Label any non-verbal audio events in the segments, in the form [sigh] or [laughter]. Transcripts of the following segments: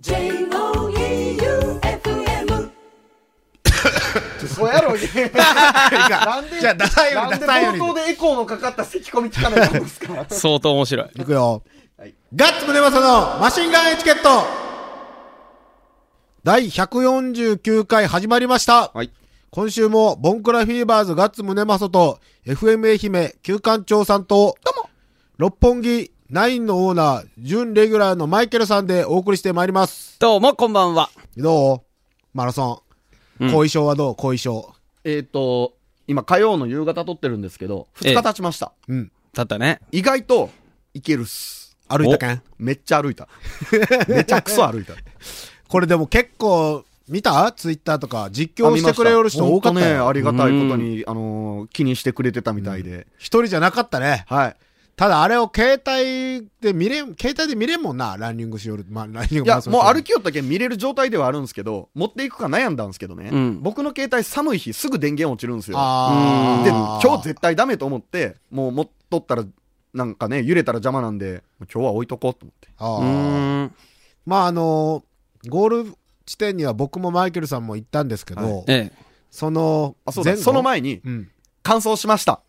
J-O-E-U-F-M そうやろうなんでじゃあダサいよりなんでダサいより冒頭でエコーのかかった咳込み聞かないんですか？相当面白い。いくよ。はいガッツムネマソのマシンガンエチケット第149回始まりました。はい。今週もボンクラフィーバーズガッツムネマソと FM 愛媛旧館長さんと、六本木ナインのオーナー、準レギュラーのマイケルさんでお送りしてまいります。どうも、こんばんは。どう？マラソン。うん後遺症はどう？後遺症。えっと、今火曜の夕方撮ってるんですけど、2日経ちました。うん。だったね。意外といけるっす。歩いたけん？めっちゃ歩いた。めちゃくそ歩いた。[laughs] これでも結構、見た？ツイッターとか実況してくれる人多かったね、よ。ありがたいことに、あのー気にしてくれてたみたいで。一人じゃなかったね。はい。ただあれを携帯で見れん、携帯で見れんもんな、ランニングしよる。まあ、ランニングいや、もう歩き。きよったけん見れる状態ではあるんですけど、持っていくか悩んだんですけどね。うん僕の携帯寒い日すぐ電源落ちるんですよ。あで、ー今日絶対ダメと思って、もう持っとったら、なんかね、揺れたら邪魔なんで、今日は置いとこうと思って。まああのーゴール地点には僕もマイケルさんも行ったんですけど、はいええ。その、あ、その前に、うん。完走しました。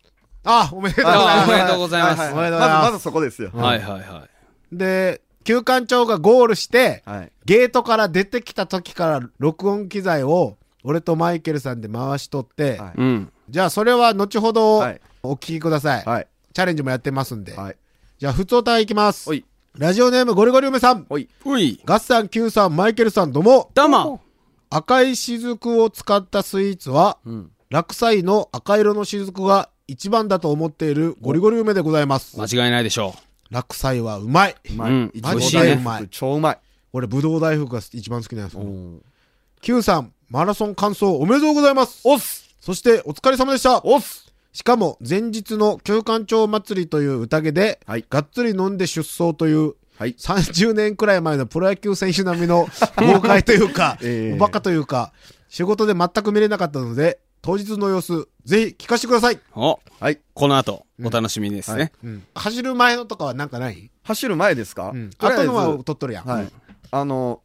あ、おめでとうございあます。おめでとうございますははおめでとうございますまず、まずそこですよ。はいはいはい。で、旧館長がゴールして、はい。ゲートから出てきた時から録音機材を、俺とマイケルさんで回しとって、はいうん。じゃあそれは後ほどはいお聞きください。はい。チャレンジもやってますんで。はい。じゃあ、普通歌いきます。ラジオネームゴリゴリ梅さん。おい。うい。ガッサン Q さん、マイケルさん、どうも。どうも。赤い雫を使ったスイーツは、うん。落栽の赤色の雫が一番だと思っているゴリゴリ梅でございます。間違いないでしょ落栽はうまい。うまい。マジで大うまい福超うまい。俺、ぶどう大福が一番好きなんですよ。お Q さん、マラソン完走おめでとうございます。おっすそして、お疲れ様でした。おっすしかも、前日の旧館長祭りという宴で、はいがっつり飲んで出走という、はい。30年くらい前のプロ野球選手並みの豪快というか、[laughs] ええおバカというか、仕事で全く見れなかったので、当日の様子、ぜひ聞かせてください。はい。この後、お楽しみですね。走る前のとかはなんかない？走る前ですか？後のは撮っとるやん。はい。あの、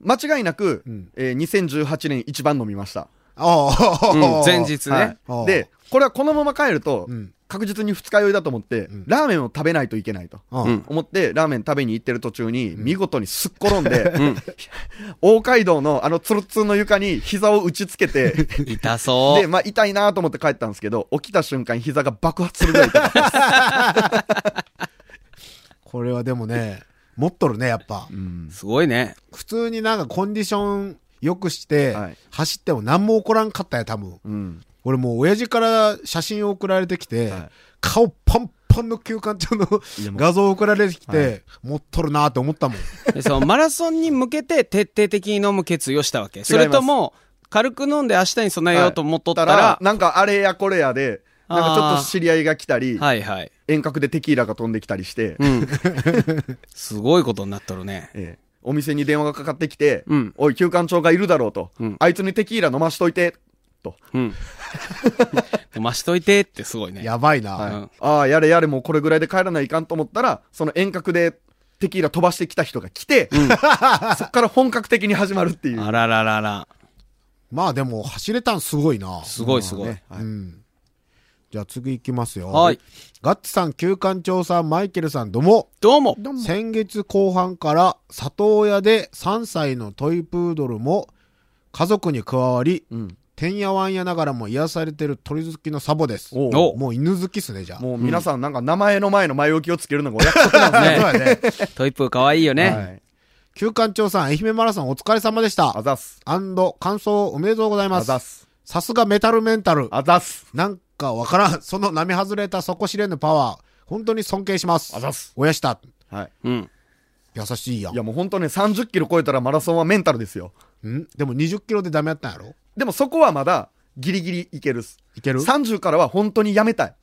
間違いなくうん、えー2018年一番飲みました。前日はね。い。で、これはこのまま帰るとうん、確実に二日酔いだと思ってん、ラーメンを食べないといけないと。思って、ラーメン食べに行ってる途中に、見事にすっ転んで、うん。[laughs] 大街道のあのツルツルの床に膝を打ちつけて、痛そう。で、まあ痛いなと思って帰ったんですけど、起きた瞬間膝が爆発するぐらい痛かったです。[laughs] これはでもね、持っとるね、やっぱ。うんすごいね。普通になんかコンディション良くしてはい、走っても何も起こらんかったよ、多分。うん。俺もう親父から写真を送られてきて、はい顔パンパンの休館長の画像を送られてきて、はい持っとるなって思ったもん。でそのマラソンに向けて徹底的に飲む決意をしたわけ。それとも、軽く飲んで明日に備えようと思っとったら、はなんかあれやこれやで、なんかちょっと知り合いが来たりい、はい。遠隔でテキーラが飛んできたりして、うん。[laughs] すごいことになっとるね。ええお店に電話がかかってきて、うんおい、休館長がいるだろうと、うんあいつにテキーラ飲ましといて、と。うん。飲ましといてってすごいね。やばいな。はいうんああ、やれやれ、もうこれぐらいで帰らないかんと思ったら、その遠隔でテキーラ飛ばしてきた人が来て、[laughs] そっから本格的に始まるっていう。あらららら。まあでも走れたんすごいな。すごいすごい。ねはいうん。じゃあ次行きますよ。はい。ガッツさん、旧館長さん、マイケルさん、どうも。どうも。先月後半から里親で3歳のトイプードルも家族に加わり、うん。てんやわんやながらも癒されてる鳥好きのサボです。おもう犬好きっすね、じゃあ。もう皆さんなんか名前の前の前置きをつけるのがお約束なんですね。[laughs] トイプーかわいいよね。はい。旧館長さん、愛媛マラソンお疲れ様でした。あざっす。アンド、感想おめでとうございますあざっ。す。さすがメタルメンタル。あざっす。なんかわからん。その並外れた底知れぬパワー。本当に尊敬します。あざっす。親した。はい。うん。優しいやんい。やもう本当ね、30キロ超えたらマラソンはメンタルですよ。ん？でも20キロでダメやったんやろ？でもそこはまだギリギリいけるっす。いける？30からは本当にやめたい。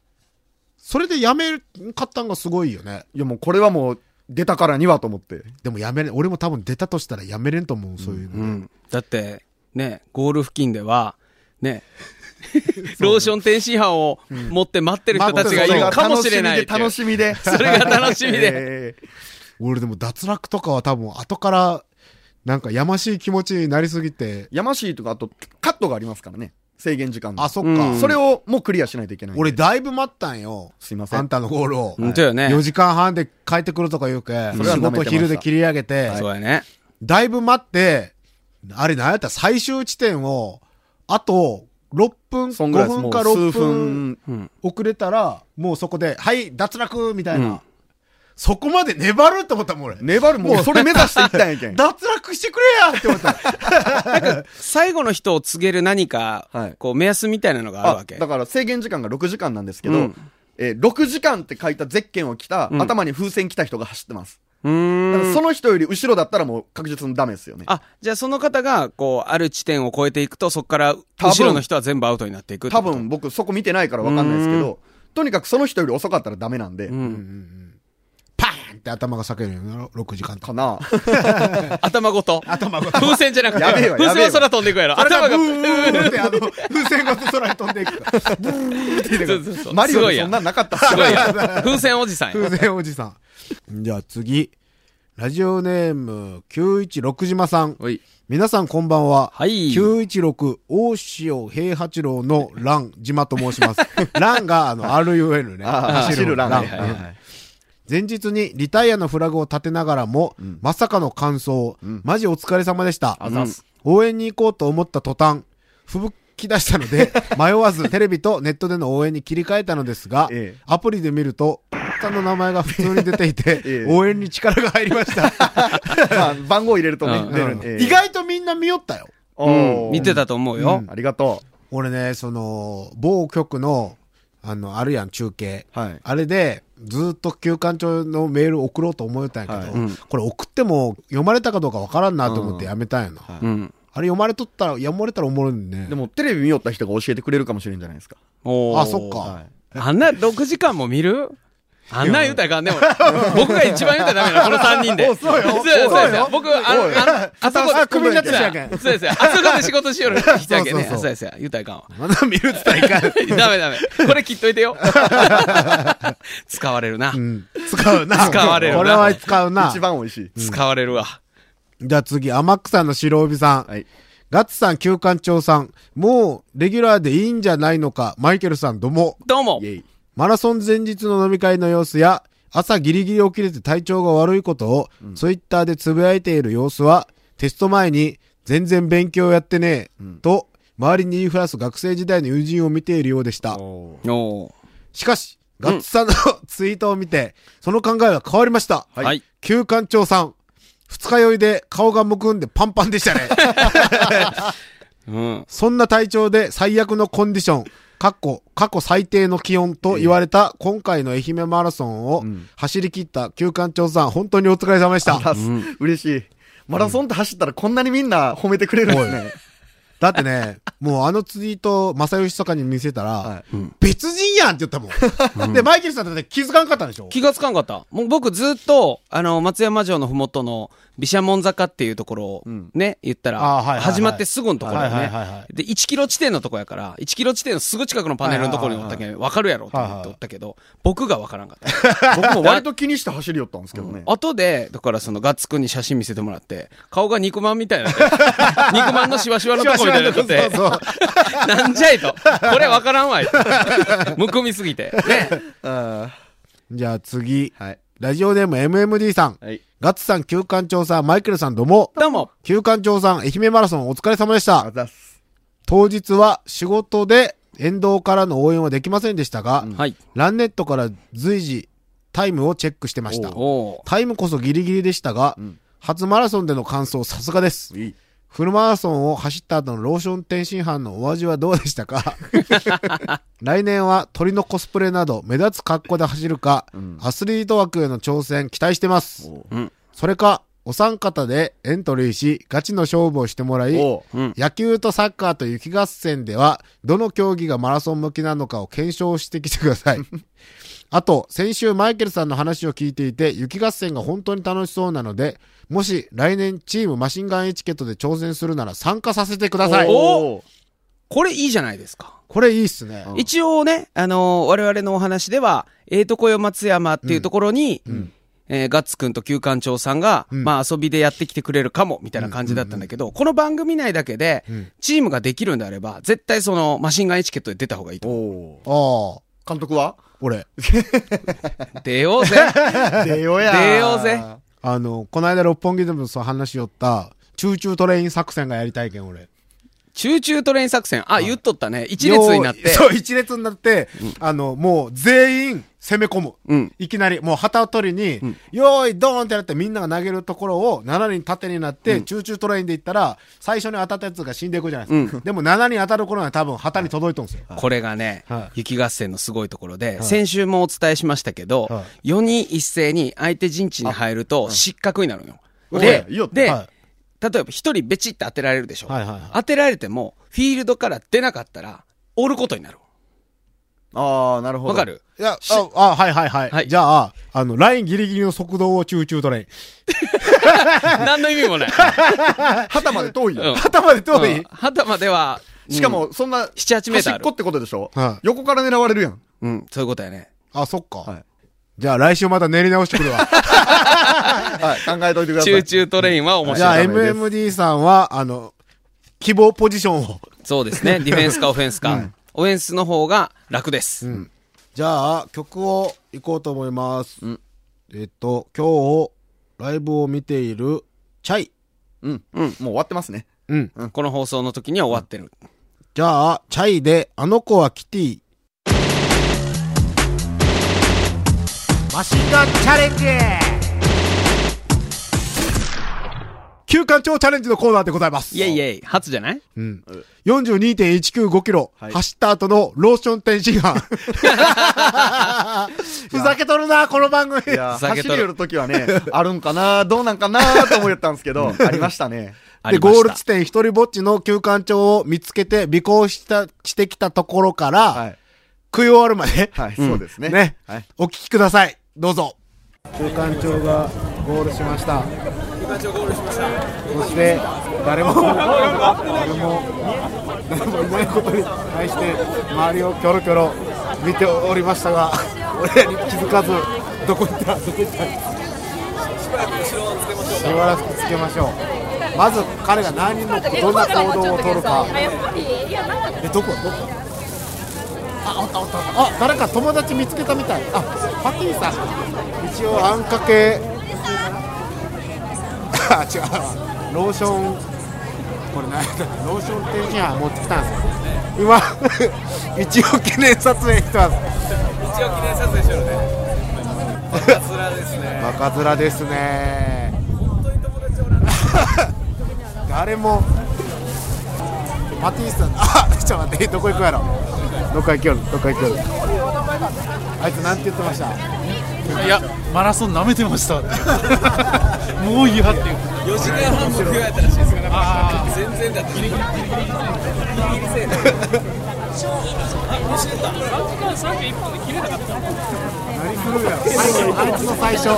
それでやめかったんがすごいよね。いやもうこれはもう出たからにはと思って。でもやめれん、俺も多分出たとしたらやめれんと思う、そういうの。うん。だって、ね、ゴール付近では、ね、[laughs] ローション天津飯を持って待ってる人たちがいるかもしれない。楽しみで、楽しみで。それが楽しみで。[laughs] え俺でも脱落とかは多分後からなんかやましい気持ちになりすぎて。やましいとか、あと、カットがありますからね。制限時間のあ、そっか。うんそれをもうクリアしないといけない。俺、だいぶ待ったんよ。すいません。あんたのゴールを。本当よね。4時間半で帰ってくるとか言うけ、それは仕事舐めてました昼で切り上げて、そうやね。だいぶ待って、あれ何やったら最終地点を、あと、6分、5そんぐらいです。分かもう数6分分。遅れたら、もうそこで、はい、脱落みたいな。うんそこまで粘るって思ったもん俺。粘る、もうそれ目指していったんやけん。脱落してくれやって思った。最後の人を告げる何か、はいこう、目安みたいなのがあるわけ。だから制限時間が6時間なんですけど、うんえー6時間って書いたゼッケンを着た、うん頭に風船着た人が走ってます。その人より後ろだったらもう確実にダメですよね。あ、じゃあその方が、こう、ある地点を越えていくと、そこから、多分後ろの人は全部アウトになっていく多分、僕そこ見てないからわかんないですけど、とにかくその人より遅かったらダメなんで、うん。って頭が裂けるよな、6時間とか。な頭ごと。頭ご風船じゃなくて、風船は空飛んでいくやろ。頭が、ブーってあの、風船ごと空に飛んでいく。ブーって言そうそうそうマリオでそんなんなかったっすすごいやん。風船おじさんや。風船おじさん。じゃあ次。ラジオネーム、916島さん。皆さんこんばんは。はい916大塩平八郎の蘭島と申します。蘭があの RUN ね。走るラン。蘭はいはいはい前日にリタイアのフラグを立てながらも、まさかの感想、マジお疲れ様でした。あざっす応援に行こうと思った途端、吹雪き出したので、[laughs] 迷わずテレビとネットでの応援に切り替えたのですが、ええアプリで見ると、さんの名前が普通に出ていて、[laughs] ええ応援に力が入りました。[laughs] まあ、番号入れるとね、うん出るんで。意外とみんな見よったよ。おうんー見てたと思うよ。ありがと俺ね、その、某局の、あの、あるやん、中継。う。はい。あれで、ずーっと休館長のメール送ろうと思ったんやけど、はいうんこれ送っても読まれたかどうかわからんなと思ってやめたんやな。はいうん。あれ読まれとったら、読まれたらおもろいんね。でも、テレビ見よった人が教えてくれるかもしれんじゃないですか。あそっかはい。あんな6時間も見る？あんな言うたらあかんね。俺僕が一番言うたらダメな、この3人で。おそうよそうそうよ僕、あの、あのあそこあ首になってしやけんそうですよ。あそこで仕事しよる人やけんね。そうそうそうそうですよ。言うたらあかんわ。まだ見るって言ったらいかん。ダメダメ。これ切っといてよ。[laughs] 使われるなう。ん。使うな。使われるなこれは使うな。一番美味しい。使われるわ。じゃあ次、天草の白帯さん。はい。ガッツさん、旧館長さん。もう、レギュラーでいいんじゃないのか。マイケルさん、どうも。どうもイ。ェイ。マラソン前日の飲み会の様子や、朝ギリギリ起きれて体調が悪いことを、ツイッターでつぶやいている様子は、テスト前に、全然勉強やってねえ、と、周りに言いふらす学生時代の友人を見ているようでした。おーおーしかし、ガッツさんの、[laughs] ツイートを見て、その考えは変わりました。はいはい。旧館長さん、二日酔いで顔がむくんでパンパンでしたね。[laughs] うん。[laughs] そんな体調で最悪のコンディション、過去、過去最低の気温と言われた今回の愛媛マラソンをうん走り切った旧館長さん、本当にお疲れ様でした。あ嬉しい。マラソンって走ったらこんなにみんな褒めてくれるんですね。だってね、もうあのツイート、正義とかに見せたら、はい別人やんって言ったもん。で、マイケルさんだって気づかんかったんでしょ？気がつかんかった。もう僕ずっと、あの、松山城のふもとの、毘沙門坂っていうところをんね、言ったら、始まってすぐのところだよね。で、1キロ地点のとこやから、1キロ地点のすぐ近くのパネルのところにおったけん、わかるやろと思っておったけど、僕がわからんかった。[laughs] 僕も割と気にして走り寄ったんですけどね。後で、だからそのガッツくんに写真見せてもらって、顔が肉まんみたいにな [laughs] 肉まんのしわしわのとこみたいになってなんじゃいと。これわからんわいと。[laughs] むくみすぎて。ね。あじゃあ次、ーはい。ラジオネーム MMD さん。はい。ガッツさん、旧館長さん、マイケルさんどうも。どうも。旧館長さん、愛媛マラソンお疲れ様でしたあ。ざっす。当日は仕事で沿道からの応援はできませんでしたが、はい。ランネットから随時タイムをチェックしてました。おータイムこそギリギリでしたが、ん初マラソンでの感想さすがです。いい。フルマラソンを走った後のローション天津飯のお味はどうでしたか？来年は鳥のコスプレなど目立つ格好で走るか、んアスリート枠への挑戦期待してます。それか、お三方でエントリーし、ガチの勝負をしてもらい、おうん。野球とサッカーと雪合戦では、どの競技がマラソン向きなのかを検証してきてください。[laughs] あと、先週マイケルさんの話を聞いていて、雪合戦が本当に楽しそうなので、もし来年チームマシンガンエチケットで挑戦するなら参加させてください。おこれいいじゃないですか。これいいっすね。うん一応ね、あのー我々のお話では、ええとこよ松山っていうところに、えーガッツくんと旧館長さんが、うん。まあ遊びでやってきてくれるかも、みたいな感じだったんだけど、この番組内だけでん、チームができるんであれば、絶対その、マシンガンエチケットで出た方がいいと思う。おああ、監督は？俺。[laughs] 出ようぜ。[laughs] 出ようや。出ようぜ。あの、この間六本木でもそう話しよった、チューチュートレイン作戦がやりたいけん、俺。 Choo Choo Train 作戦。あ、言っとったね。一列になって。そう、一列になって、あの、もう全員攻め込む。うん。いきなり、もう旗を取りに、んよーい、ドーンってやってみんなが投げるところを7人縦になって、 Choo Choo Train で行ったら、最初に当たったやつが死んでいくじゃないですか。でも7人当たる頃には多分旗に届いとんですよ。これがね、はい雪合戦のすごいところで、先週もお伝えしましたけど、は4人一斉に相手陣地に入ると失格になるのよ。うんでいいよ、で、はい例えば一人ベチって当てられるでしょ、はいはいはい当てられても、フィールドから出なかったら、おることになる。ああ、なるほど。わかる？いや、あ、あはいはいはい。はいじゃあ、あの、ラインギリギリの速度を Choo Choo Train。[laughs] 何の意味もない。[laughs] 旗まで遠いよ。うん旗まで遠い、うん旗までは、しかも、そんな、7 8メーターある端っこってことでしょ？はい横から狙われるやん。うん、うん、そういうことやね。あ、そっか。はいじゃあ来週また練り直してくるわ。[laughs] はい、考えといてください。 Choo Choo Train は面じゃあ白い。ダメです MMD さんは、あの、希望ポジションを。そうですね。[laughs] ディフェンスかオフェンスか。オフェンスの方が楽です。んじゃあ、曲を行こうと思います。んえっと、今日、ライブを見ている、チャイ。うん。うん。もう終わってますね。うん。この放送の時には終わってる。じゃあ、チャイで、あの子はキティ。マシンガンチャレンジ休館長チャレンジのコーナーでございます。イェイイェイ、初じゃない？うん。42.195キロ、はい走った後のローション天津飯。[laughs] ふざけとるな、この番組。いや、ふざけとる走り寄るときはね、あるんかな、どうなんかなと思ったんですけど、ありましたね。で、ありましたゴール地点一人ぼっちの休館長を見つけて、尾行した、してきたところから、はい。食い終わるまで、はい、そうですね。ねはい。お聞きください。どうぞ。休館長がゴールしました。休館長ゴールしました。そして、誰も、誰も、誰もいないことに対して、周りをキョロキョロ見ておりましたが、俺らに気づかず、どこ行った、どこ行った。しばらく後ろをつけましょう。しばらくつけましょう。まず彼が何のどんな行動を取るか。え、どこ？どこ？あ、おったおったおった。あ、誰か友達見つけたみたい。あ、パティさん。一応あんかけ。あ、違う。ローション。これ何だローション天津飯持ってきたんですよ。今、一応記念撮影してます。一応記念撮影してるね。バカ面ですね。バカ面ですね。誰も。パティさん、[laughs] あ、ちょっと待って、どこ行くやろ。どっか行きよる、どっか行きよる。あいつなんて言ってました？いや、マラソン舐めてました。[laughs] もういいやっていう。4時間半もたらしいですから。全然だって。ギリギリギリギリギリセーフ。何するやろ。あいつの最初。あ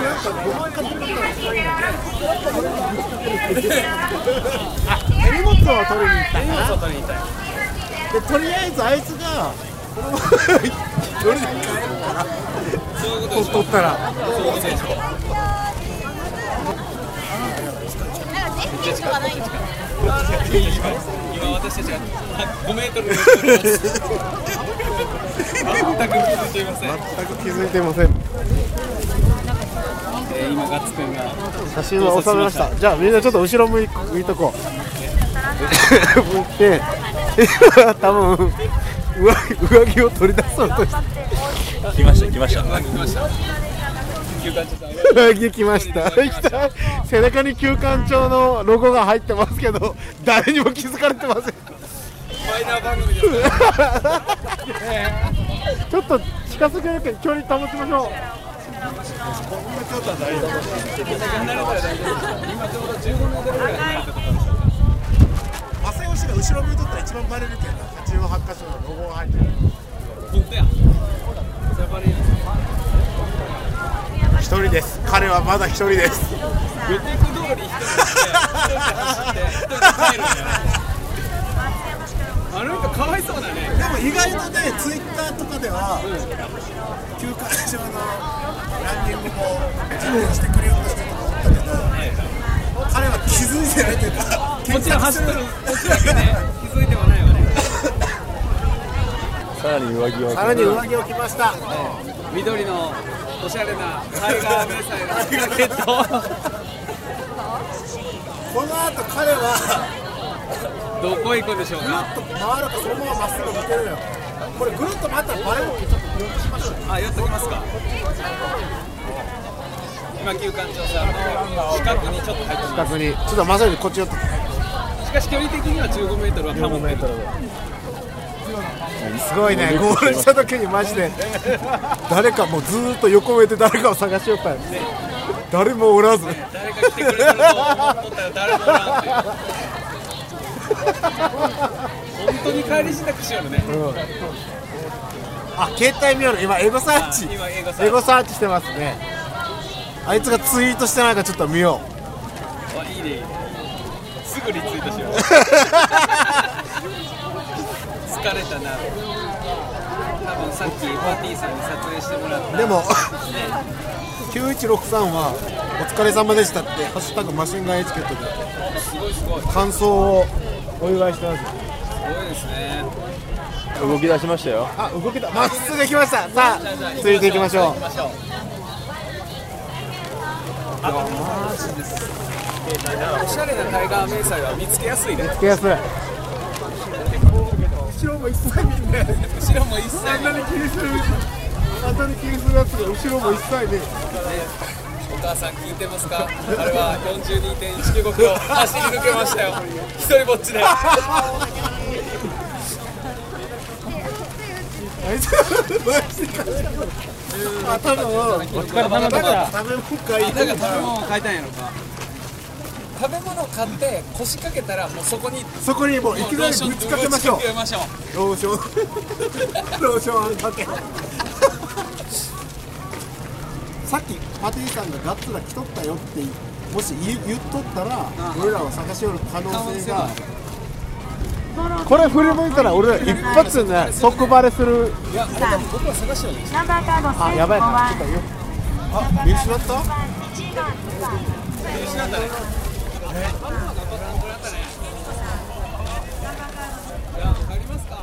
んかごまかってあ、手荷物を取りに行った。で、とりあえずあいつが、このまま一人で帰るから、取取った。らそういうことでしょ。今私た。ちが5メートル。全く気づいていません。全く気づいていません。えー今ガッツくんが。写真は収めました。じゃあみんなちょっと後ろ向い向いとこう。[laughs] 向いて、今多分上上着を取り出そうとして。来ました、来ました。上着来ました。来た。背中に休館長のロゴが入ってますけど、誰にも気づかれてません。ちょっと近すぎるけど距離保ちましょう。正義が後ろ向いとったら一番バレるけど88箇所のロゴが入ってる本当や。一人です彼はまだ一人です予定通り一人で走って一人で帰るんだよね。ああの人かわいそうだね。でも意外とねツイッターとかでは休館長のランニングも支援してくれようとしてると思ったけど彼は気づいてないというかもちろん走ってる。時だけね [laughs] 気づいてはないわね。さらに上着を着ました。緑のおしゃれなタイガー迷彩のジャケット。[laughs] この後彼はどこ行くんでしょうか？回るかそのまままっすぐ抜けるのよ。これぐるっと回ったらバレるちょっと寄ってしましょう。あ寄っときますか？今旧館長さんの近くにちょっと入ってま近くに。ちょっとまさにこっち寄ってすしかし距離的には15メートルは保ってるすごいねゴールした時にマジで。誰かもうずーっと横目で誰かを探しよったんや誰もおらず。誰か来てくれてると思っとったら誰もおらんっていう本当に帰り支度しよるね。あ携帯見よる今エゴサーチ。エゴサーチ。してますね。あいつがツイートしてないかちょっと見よあいいね。いいねすぐリツイートしよう。[laughs] 疲れたな。多分さっきパーティーさんに撮影してもらった。うでも9163はお疲れ様でしたってハッシュタグマシンガンエチケットで。すごいすごい。す感想をお祝いしてます。ごいですね。動き出しましたよ。あ動けたまっすぐ行きました。さあ続いていきましょう。あマジです。おしゃれなタイガー迷彩は見つけやすいね。つけやすい。後ろも一切見んね後ろも一切あんなに気にするあんなに気にするやつが後ろも一切ねお母さん聞いてますか？あれは42.195キロ走り抜けましたよ。一人ぼっちで。食べ物買いたいんやろか。食べ物を買って腰掛けたらもうそこにそこにもういきなりぶちかけましょう。ローション。[laughs] ローションかけ [laughs] さっきパティさんがガッツラ来とったよってもし言言っとったら俺らを探しよる可能性が。これ振り向いたら俺ら一発でね即バレする。いやあれ多分僕ら探してるんです。ナンバーカードあやばい。なちょっとよあ見失った失ったねいやわかりますか？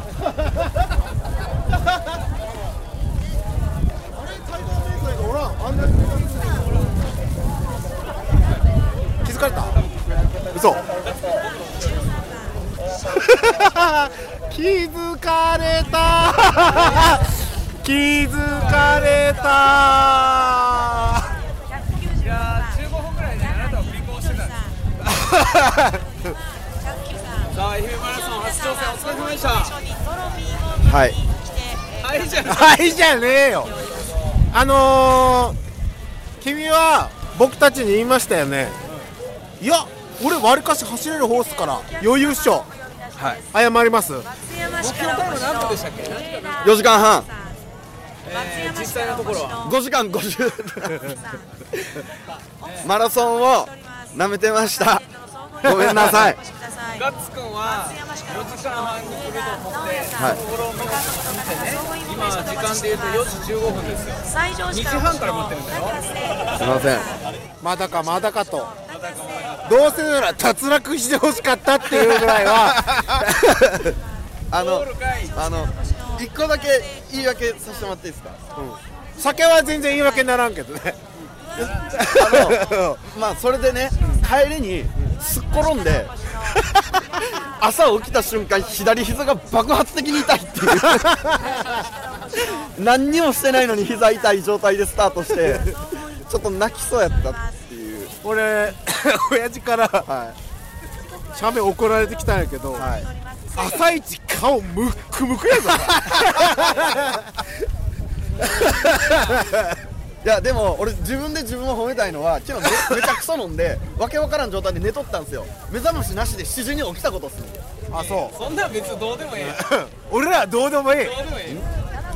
嘘。[laughs] 気づかれた。[laughs] 気づかれた。いやー15分ぐらいであなたは尾行してたんですさあ愛媛マラソン初挑戦お疲れ様でした。はい。はいじゃあはいじゃねえよ。あのー、君は僕たちに言いましたよね。いや俺わりかし走れるホースから余裕っしょ。はい。謝ります。目標タイム何分でしたっけ4時間半。えー実際のところは5時間50 [laughs] マラソンを舐めてました。ごめんなさいガッツくんは4時間半に来ると思って、はい。ところを見てね今時間で言うと4時15分ですよ。2時半から待ってるんだよ。すいません。まだかまだかと。どうせなら脱落してほしかったっていうぐらいは [laughs] あのあの一個だけ言い訳させてもらっていいですか？酒は全然言い訳にならんけどねまあそれでね帰りにすっ転んで朝起きた瞬間左膝が爆発的に痛いっていう。[laughs] 何にもしてないのに膝痛い状態でスタートしてちょっと泣きそうやったっていう。俺 [laughs] 親父からは写メ送られてきたんやけど、いはい。朝一顔ムックムクやぞ [laughs] いやでも俺自分で自分を褒めたいのは昨日め [laughs] めちゃくそ飲んでわけわからん状態で寝とったんですよ。目覚ましなしで7時に起きたことっすねあそう。そんなん別にどうでもいいど俺らどうでもいいうでもいい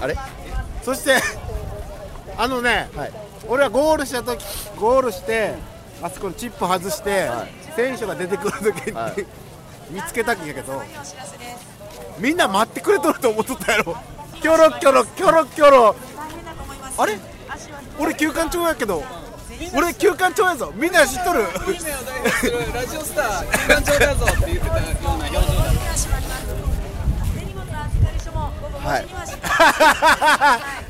あれ？そしてあのね、はい。俺はゴールした時ゴールしてあそこのチップ外して、選手が出てくる時に、はい。見つけたんやけどみんな待ってくれとると思っとったやろ。キョロキョロキョロキョロ。あれ？俺休館長やけど俺休館長やぞ。みんな知っとる？ラジオスター金眼長だぞって言ってたような表情だはい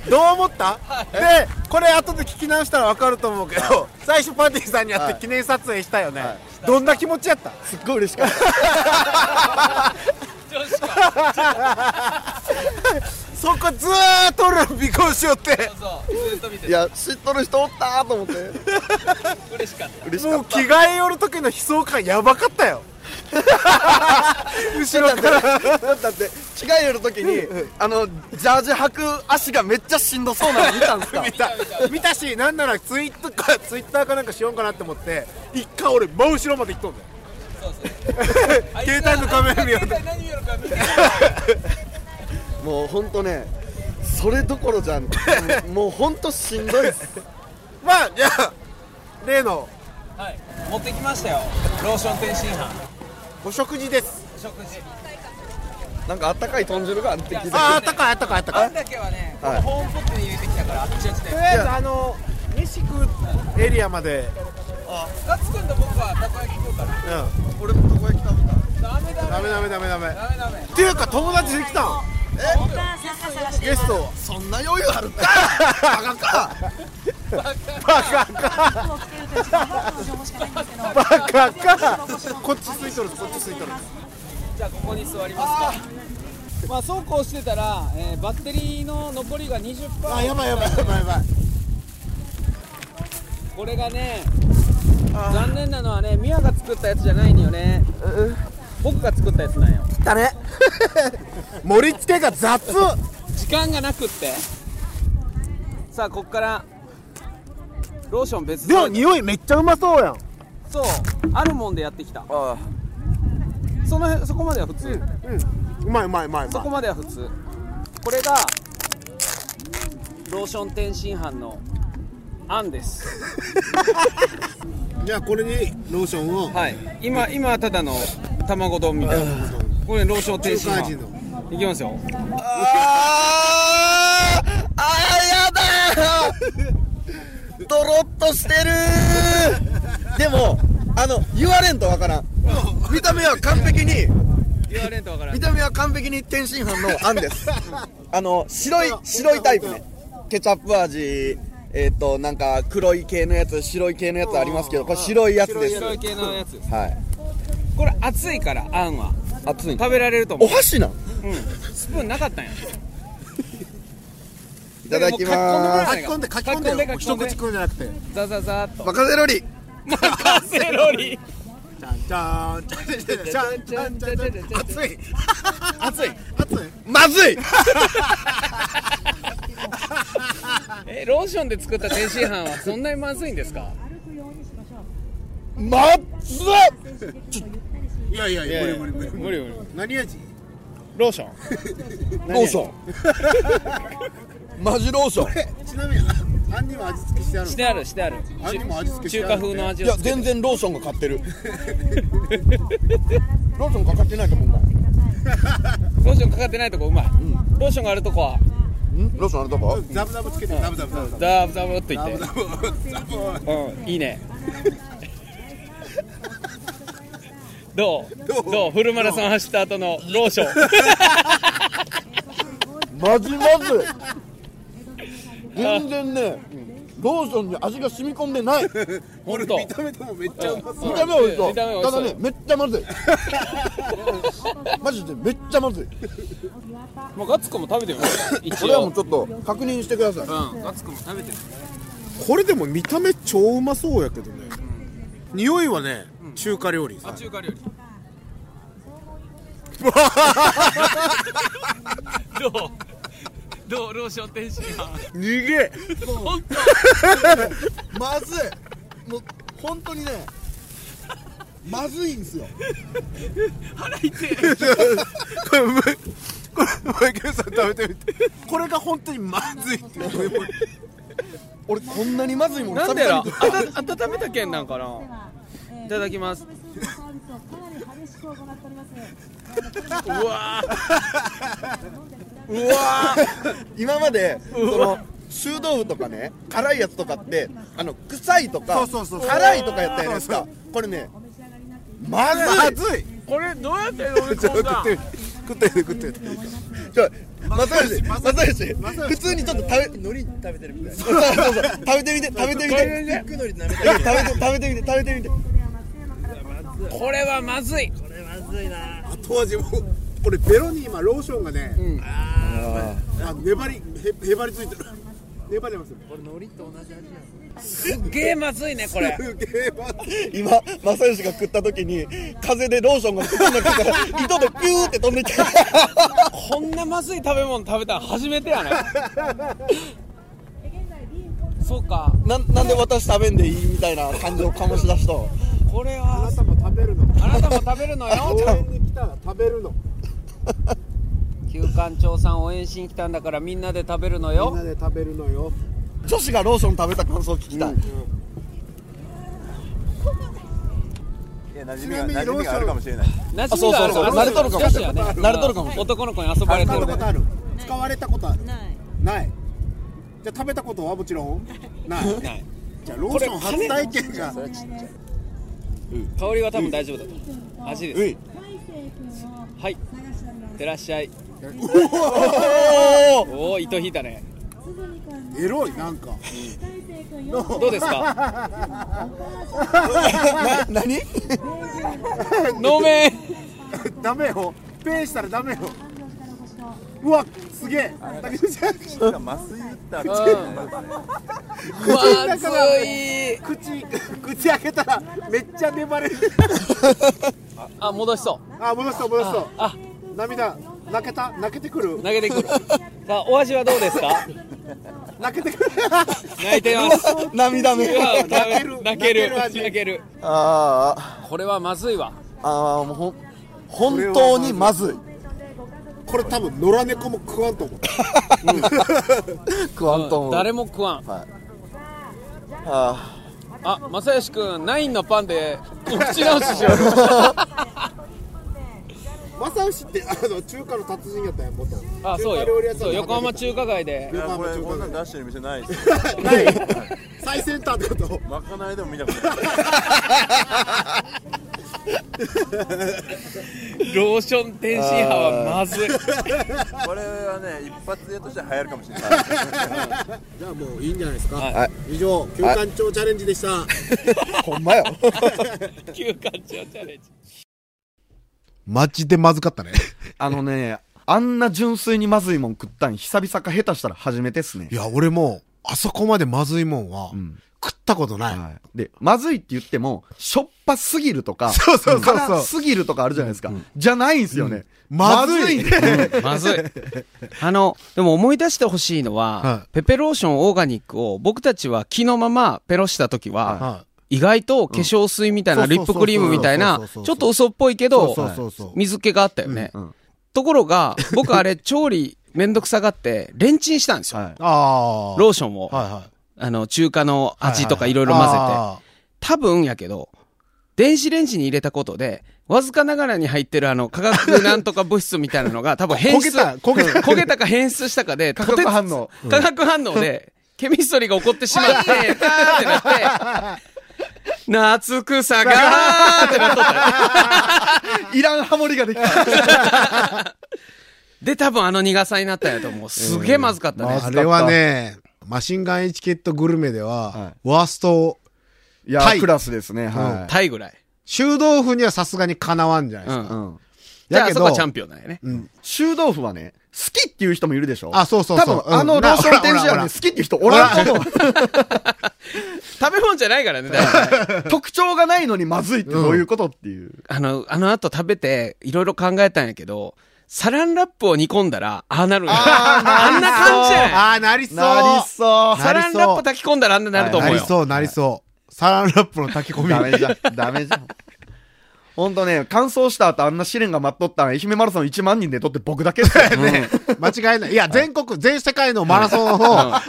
どう思った、でこれ後で聞き直したら分かると思うけど最初パーティーさんに会って記念撮影したよね、どんな気持ちやったすっごい嬉しかったそこずーっと俺ら尾行しよって。そうずっと見ていや知っとる人おったーと思って。嬉しかった。嬉しかった。もう着替え寄る時の悲壮感やばかったよ。後ろからだって。着替える時にあのジャージ履く足がめっちゃしんどそうなの見たんですか？[laughs] 見た。見たしなんならツイートか [laughs] ツイッターかなんかしようかなって思って一回俺真後ろまで行っとんだよ。[laughs] 携帯のカメラ見ようと。何見よるか見てもう本当ねそれどころじゃん。[laughs] もう本当しんどいっす。まあじゃあ例の。はい持ってきましたよ。ローション天津飯。お食事です。お食事。なんかあったかい豚汁があってああったかいあったかいあったかい。あんだけはね、はい、ホームポットに入れてきたからあっちあっちで。とりあえずあの飯食うエリアまで。あっッツくんと僕はたこ焼き食うから、うん、俺もたこ焼き食べた。ダメダメ。ダメダメダメダメ。ダメっていうか友達できたんゲストそんな余裕あるか？バカか。バカか。バカか。こっちついとるこっちついとるじゃあここに座りますか。まあそうこうしてたら、えーバッテリーの残りが20%あやばいやばいやばいやばいこれがね残念なのはねミヤが作ったやつじゃないのよね僕が作ったやつなんよだね盛り付けが雑。時間がなくって。さあこっからローション別で。も匂いめっちゃうまそうやん。そうあるもんでやってきた。あその辺そこまでは普通、うんうまいうまいうまいうそこまでは普通。これがローション天津飯のあんです。[laughs] じゃあこれにローションを。はい。今今はただの卵丼みたいな。これローション天津飯いきますよ。あーあーやだー。ドロッとしてるー。でもあの言われんとわからん。見た目は完璧に言われんとわからん。見た目は完璧に天津飯のあんです。あの白い白いタイプね。ケチャップ味えっ、となんか黒い系のやつ白い系のやつありますけどこれ白いやつです。白い系のやつ。はい。これ熱いからあんは。熱い食べられると思う。お箸なん？うん。スプーンなかったんや。いただきま書き込んで書き込んで書き込んでよ。一口食うんじゃなくて。ザザザーっとすマカゼロリマカセロリじゃんじゃんじゃんじゃんじゃんじゃんじゃんじゃんじゃん熱い熱い熱いまずいえローションで作った天津飯はそんなにまずいんですかまっずっいやいやいや無理無理無理無理無理何味ローション。[laughs] ローション。マジローション。ちなみにあんにも味付けしてあるしてあるしてある。あんにも味付けして中ある華風の味いや全然ローションが勝ってる。ローションかかってないと思うローションかかってないとこうまい、ローションがあるとこは。ん？ローションあるとこ？ザブザブつけてザブザブザブザブ。ザブザブっといって。ザブザブザブ。うんいいねどう？どう？フルマラソン走った後のローション。マジまず。い全然ねローションに味が染み込んでない。本当。見た目でもめっちゃうまそう。見た目は美味しそう見ただねめっちゃまずい。[laughs] マジでめっちゃまずい。もうガッツくんも食べてみよう。一これはも応うちょっと確認してください。うんガッツくんも食べてみこれでも見た目超うまそうやけどね。匂いはね中華料理あ中華料理。[laughs] [laughs] どう？どう？ローション天津飯逃げ本まずいもう？本当にねまずいんですよ当腹痛いこれむこれマイケルさん食べてみてこれが本当にまずいって俺こんなにまずいものなんでやろ久々にあた温めたけんなんかないただきます。うわうわ今までその臭豆腐とかね辛いやつとかってあの臭いとかそうそうそう。辛いとかやったじゃないですか。これねまずい。まずい。これどうやって飲み込んだ食ってる。食ってるちょ正義ま正義普通にちょっと食べ海苔食べてるみたいそうそうそう食べてみて食べてみて。肉海苔舐めて食べて食べてみて食べてみてこれはまずい。後味もこれベロに今ローションがね、あ粘りへへばりついてる。粘りますよ。すっげえまずいねこれ。すげえま今正義が食った時に風でローションが口の中から糸でピューって飛んできたこんなまずい食べ物食べたの初めてやね。[laughs] そうか。ななんで私食べんでいいみたいな感じを醸し出したこれあはなたも食べるの？あなたも食べるのよ。応援に来たら食べるの。旧館長さん応援しに来たんだからみんなで食べるのみんよなで食べるのよ。女子がローション食べた感想を聞きたい、馴染みが馴染みがあるかもしれない。馴染みがあるからあそうそうそう。慣れとるかもしれない慣れとるかもしれない男の子に遊ばれてる食べたことある使われたことある？ない。じゃあ食べたことはもちろんない。ない。じゃあローション初体験が香りは多分大丈夫だと思う。味です。はい。てらっしゃい。おー。おお糸引いたね。エロいなんか。どうですか？[laughs] な何？[laughs] 飲め。ダメよ。ペンしたらダメようわすげえ。麻酔打ったらまずい。口口開けたらめっちゃ粘れる。あ戻しそあ戻した戻したう。あ涙泣けた？泣けてくる？投げてくる。さあお味はどうですか？泣けてくる。泣いてます。[laughs] 涙目。泣ける。泣ける。泣ける。味泣ける。あこれはまずいわ。ーあーもうほん本当にまずいこれ多分野良猫も食わんと思う。食わんと思う、誰も食わん。ああ正義くんナインのパンでお口直ししよう。[laughs] 正義ってあの中華の達人やったんや元。あそうよ。そう横浜中華街で。いやこれこんなん出してる店ないですない。[laughs] 最先端ってこと。まかないでも見たことない [laughs] [laughs] ローション天津飯はまずい。[laughs] これはね一発屋として流行るかもしれない。[laughs] じゃあもういいんじゃないですか、はい。以上休館長チャレンジでした。ーほんまよ。休館長チャレンジ。マジでまずかったね。あのねあんな純粋にまずいもん食ったん久々か下手したら初めてっすね。いや俺もあそこまでまずいもんは、ん食ったことない、はい、でまずいって言ってもしょっぱすぎるとかそうそうそうそう。辛すぎるとかあるじゃないですか、じゃないんですよね、まずい。ねまずい。[laughs] あの、でも思い出してほしいのは、はい。ペペローションオーガニックを僕たちは気のままペロした時は、は意外と化粧水みたいな、うんリップクリームみたいなちょっと嘘っぽいけい、ど、水気があったよね。うんところが、僕あれ調理めんどくさがって、レンチンしたんですよ。ローションを。はいはいあの、中華の味とかいろいろ混ぜて。あ多分やけど、電子レンジに入れたことで、わずかながらに入ってるあの、化学なんとか物質みたいなのが [laughs] 多分変質。焦げた焦げたか変質したかで、化学反応化学反応で、ケミストリーが起こってしまって、ってなって、[laughs] 夏草がーってなっとった。[laughs] いらんハモリができたで、多分あの苦さになったんやと思う。すげえまずかったね。あれはねマシンガンエチケットグルメでは、はい。ワーストいやタイ。クラスですね。はタイぐらい。臭豆腐にはさすがにかなわんじゃないですか、うん。い、うん、じゃあ、だけどあそこはチャンピオンなんやね。臭豆腐はね好きっていう人もいるでしょ。あそうそうそう。多分、あのうん。ローション天使はほらほらね好きっていう人おらんと思う。食べ物じゃないからね、大体 [laughs] 特徴がないのにまずいってどういうことっていう、あの、あの後食べて、いろいろ考えたんやけど、サランラップを煮込んだら、ああなる。んや。[laughs] あんな感じじゃないああなりそう。なりそう。サランラップ炊き込んだらあんななると思うよ。なりそうなりそう、サランラップの炊き込み。ダメじゃん。ダメじゃん。ほんとね、乾燥した後あんな試練が待っとったん愛媛マラソン1万人でとって僕だけだよ。[laughs] ね。間違いない。いや全国全世界のマラソンを、うん。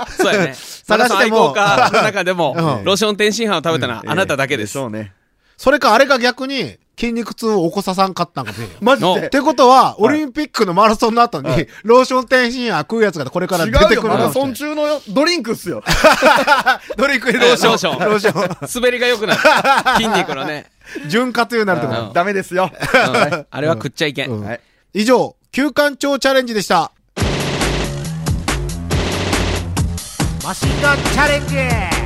そうやね。[laughs] マラソン愛好家の中でもう、ん。ローション天津飯を食べたのはうんあなただけです。しょうね。それかあれが逆に筋肉痛を起こささんかったんかもしれんよ。の [laughs] マジで？ってことは、オリンピックのマラソンの後に、ローション天津飯食うやつがこれから違出てくるうよ、マラソン中。中のドリンクっすよ。[laughs] ドリンクにロローション。ーション。ローション。滑りが良くなる。[laughs] 筋肉のね。潤滑油になると。ダメですよ。うんあれは食っちゃいけん。うんはい以上、休館長チャレンジでした。マシンガンチャレンジ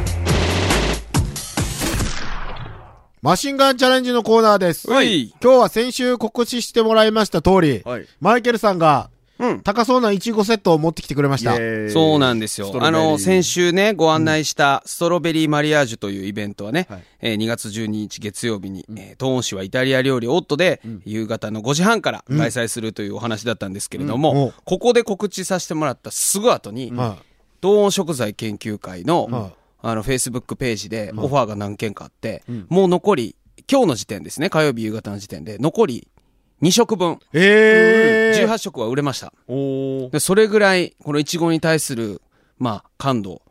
マシンガンチャレンジのコーナーです。はい。今日は先週告知してもらいました通り、はい。マイケルさんがうん。高そうなイチゴセットを持ってきてくれました。そうなんですよ。あの、先週ね、ご案内したストロベリーマリアージュというイベントはね、はい。えー2月12日月曜日に、えー東温市はイタリア料理オットで、夕方の5時半から開催するというお話だったんですけれども、うん。おここで告知させてもらったすぐ後に、は東温食材研究会の、はいあの、フェイスブックページでオファーが何件かあって、もう残り、今日の時点ですね、火曜日夕方の時点で、残り2食分、い。えー。18食は売れました。で、それぐらい、このイチゴに対する、まあ、感度、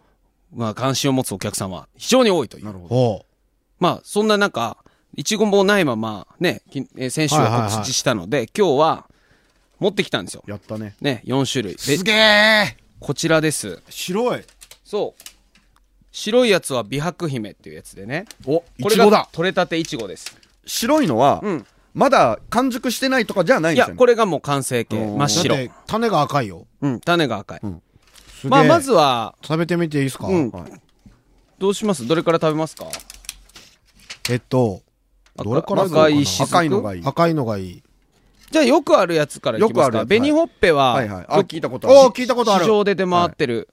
まあ、関心を持つお客さんは非常に多いという。なるほど。まあ、そんな中、イチゴもないまま、ね、先週は告知したので、今日は、持ってきたんですよ。やったね。ね、4種類。ですげえこちらです。白い。そう。白いやつは美白姫っていうやつでね。お、いこれがちごだ。取れたてイチゴです。白いのは、うん。まだ完熟してないとかじゃないんいや、ですよね。これがもう完成形。うんだっ真っ白。て、種が赤いよ。うん、種が赤い。すげえまあ、まずは、食べてみていいですか？うんはいどうします？どれから食べますか？えっと、どれから赤いし赤いのがいい。赤いのがいい。じゃあよくあるやつからいきますよくあるやつか紅ほっぺは、はいはい。あ、よ聞いたことある。おー聞いたことある。市場で出回ってる、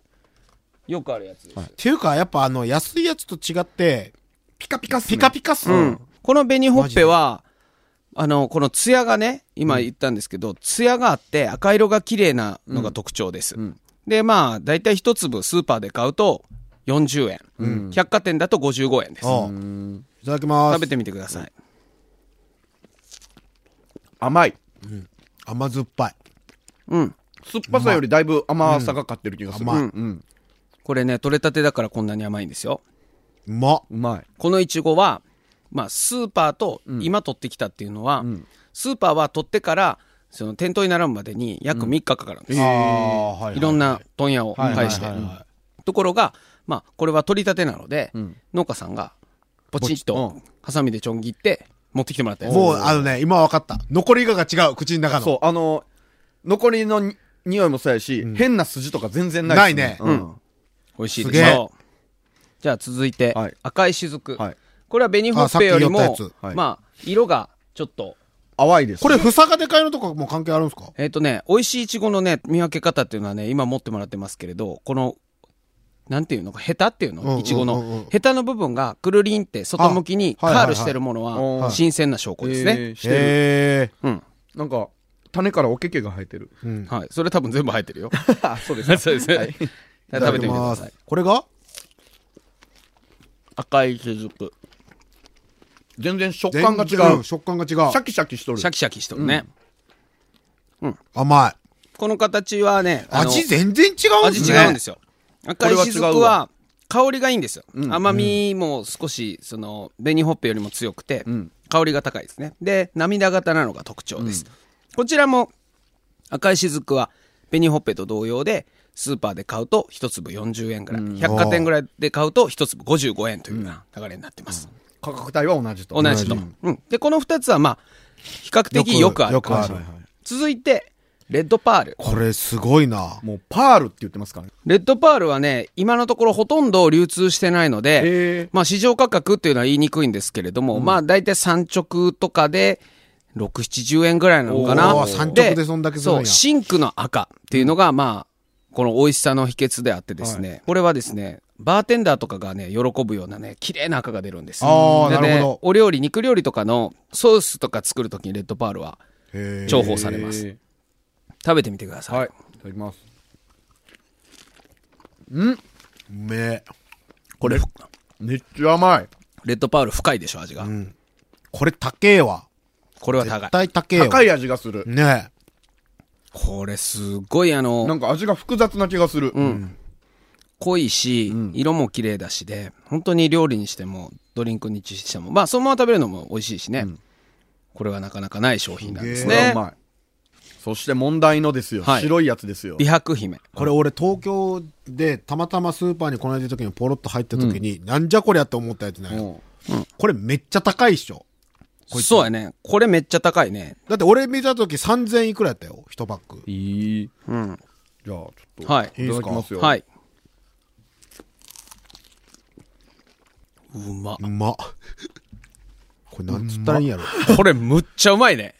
よくあるやつです。っていうか、やっぱあの、安いやつと違って、ピカピカっすね。ピカピカっす。うん。この紅ほっぺは、あの、この艶がね、今言ったんですけど、艶があって赤色が綺麗なのが特徴です。んで、まあ、だいたい一粒スーパーで買うと40円。百貨店だと55円です。いただきます。食べてみてください。甘い。甘酸っぱい。うん。酸っぱさよりだいぶ甘さがかってる気がする。甘いうん。これね、取れたてだからこんなに甘いんですよ。うまっ。うまい。このいちごは、まあ、スーパーと今取ってきたっていうのは、スーパーは取ってから、その店頭に並ぶまでに約3日かかるんです。ああ、はい。いろんな問屋を介してはいはいはいは。ところが、まあ、これは取り立てなので、ん農家さんがポチッうとん、ハサミでちょん切って、持ってきてもらったやつ。もう、あのね、今わかった。残りがが違う、口の中の。そう、あの、残りのに匂いもそうやし、変な筋とか全然ないないねうん。美味しいでしょう。じゃあ続いてはい、赤い雫。はいこれは紅ほっぺよりもはい、まあ、色がちょっと、淡いです。これ、房がでかいのとかも関係あるんですか？えっ、とね、美味しいイチゴのね、見分け方っていうのはね、今持ってもらってますけれど、この、なんていうのか、ヘタっていうの？イチゴの。ヘタの部分がくるりんって外向きにカールしてるものははい新鮮な証拠ですね。えーしてる。へえ。うん。なんか、種からおけけが生えてる。うん。はい。それ多分全部入ってるよ。[laughs] あ、そうです。[laughs] そうです。はい食べてみてください。これが？赤い雫。全然食感が違う。シ食感が違う。ャキシャキしとる。シャキシャキしとるね。甘い。この形はね、あの味全然違うんですね。味違うんですよ。赤い雫これは違うわは、香りがいいんですよ。うん甘みも少し、その、紅ほっぺよりも強くて、ん香りが高いですね。で、涙型なのが特徴です。こちらも、赤い雫は、紅ほっぺと同様で、スーパーで買うと一粒40円ぐらい、百貨店ぐらいで買うと一粒55円というような流れになってます。価格帯は同じと。同じと。うん。で、この二つはまあ、比較的よくあるよくある。続いて、レッドパール。これすごいな。もうパールって言ってますからね。レッドパールはね、今のところほとんど流通してないので、へーまあ市場価格っていうのは言いにくいんですけれども、まあ大体産直とかで、6、70円ぐらいなのかなおー。産直でそんだけするんやそう、真紅の赤っていうのが、まあ、この美味しさの秘訣であってですね、これはですね、バーテンダーとかがね、喜ぶようなね、綺麗な赤が出るんです。あーでねなるほどお料理、肉料理とかのソースとか作るときにレッドパールはへ重宝されます。へ食べてみてください。ーはい。いただきます。うめえ。これ、めっちゃ甘い。レッドパール深いでしょ、味が。これ高えわ。これは高い絶。対高えわ。高い味がする。ねこれすごいあの、なんか味が複雑な気がする。濃いし、色も綺麗だしで、本当に料理にしても、ドリンクにしても、まあ、そのまま食べるのも美味しいしね。これはなかなかない商品なんですね。そして問題のですよ。はい白いやつですよ。美白姫。これ俺東京でたまたまスーパーにこの間時にポロッと入った時に、なんじゃこりゃって思ったやつね。うんこれめっちゃ高いっしょ。そうやね。これめっちゃ高いね。だって俺見た時3000いくらやったよ、一パック。いい。うん。じゃあ、ちょっと。はい。いただきますよ。はい。うま。うまっ。これなんつったらいいんやろ。これむっちゃうまいね。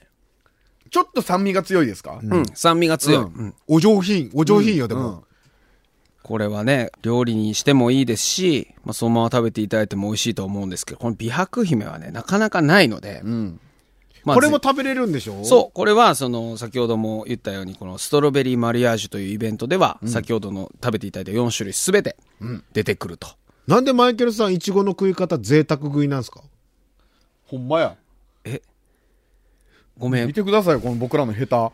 ちょっと酸味が強いですか？うん。酸味が強い。お上品、お上品よ、でも。これはね、料理にしてもいいですし、まあ、そのまま食べていただいても美味しいと思うんですけど、この美白姫はね、なかなかないので、うん。まあこれも食べれるんでしょ？そう、これは、その、先ほども言ったように、このストロベリーマリアージュというイベントでは、先ほどの食べていただいた4種類すべて出てくると。なんでマイケルさん、いちごの食い方贅沢食いなんですか？ほんまや。ごめん。見てください、この僕らのヘタ。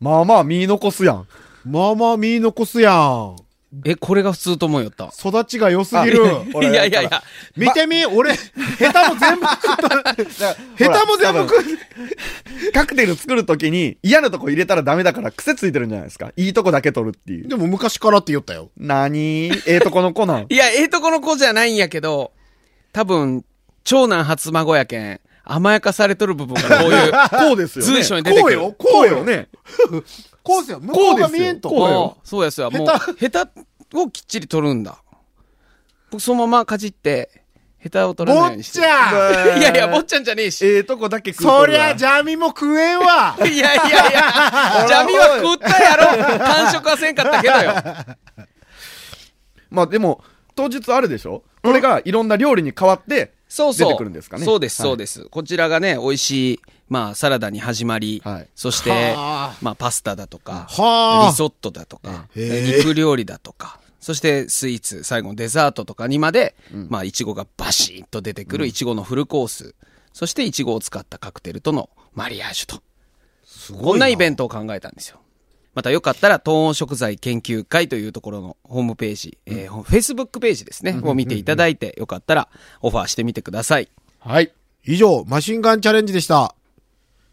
まあまあ、身残すやん。まあまあ身残すやん。え、これが普通と思うよった。育ちが良すぎる。いやいやいや、見てみ、俺、ヘタも全部 [laughs] 食った。ヘタも全部食っカクテル作るときに嫌なとこ入れたらダメだから癖ついてるんじゃないですか。いいとこだけ取るっていう。でも昔からって言ったよ。なにええとこの子なん？[laughs] いや、ええとこの子じゃないんやけど、多分、長男初孫やけん、甘やかされとる部分がこういう、[laughs] こうですよね。随所に出てくる。こうよこうよね。こうですよ。向こうが見えんと。こうよこうそうですよ。もう、ヘタをきっちり取るんだ。僕そのままかじって、ヘタを取らないようにして。坊ちゃん [laughs] いやいや、坊ちゃんじゃねえし。ええとこだけ食うそりゃ、ジャミも食えんわ。[laughs] いやいやいや、[laughs] ジャミは食ったやろ。完食はせんかったけどよ。まあでも、当日あるでしょ？これがいろんな料理に変わって、そうそう。出てくるんですかね。そうです、はい。そうです。こちらがね、美味しい、まあ、サラダに始まり、はい。そしてはあ、まあ、パスタだとか、はあ。リゾットだとか、肉料理だとか、そしてスイーツ、最後のデザートとかにまで、まあ、いちごがバシッと出てくるいちごのフルコース、そしていちごを使ったカクテルとのマリアージュと。こんなイベントを考えたんですよ。またよかったら、東温食材研究会というところのホームページ、えー、フェイスブックページですね、を見ていただいて、よかったらオファーしてみてください。はい。以上、マシンガンチャレンジでした。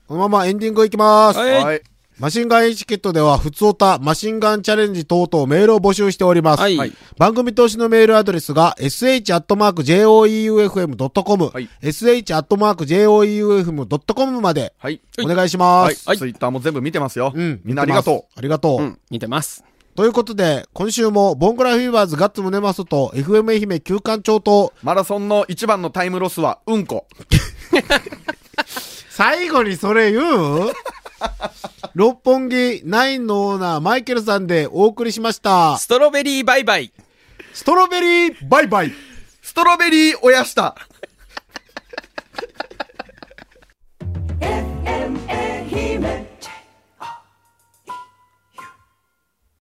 このままエンディングいきます。はいはい。マシンガンエチケットでは、ふつおた、マシンガンチャレンジ等々メールを募集しております。はいはい番組投資のメールアドレスが、sh.joeufm.com、はい sh.joeufm.com まで、はい。お願いします。はい。ツイッターも全部見てますよ。うん。みんなありがとう。ありがとう。うん、見てます。ということで、今週も、ボンクラフィーバーズガッツムネマソと、FM 愛媛旧館長と、う。マラソンの一番のタイムロスは、うんこ。[laughs] [laughs] 最後にそれ言う？[laughs] 六本木ナインのオーナー、マイケルさんでお送りしました。ストロベリーバイバイ。ストロベリーバイバイストロベリーおやした。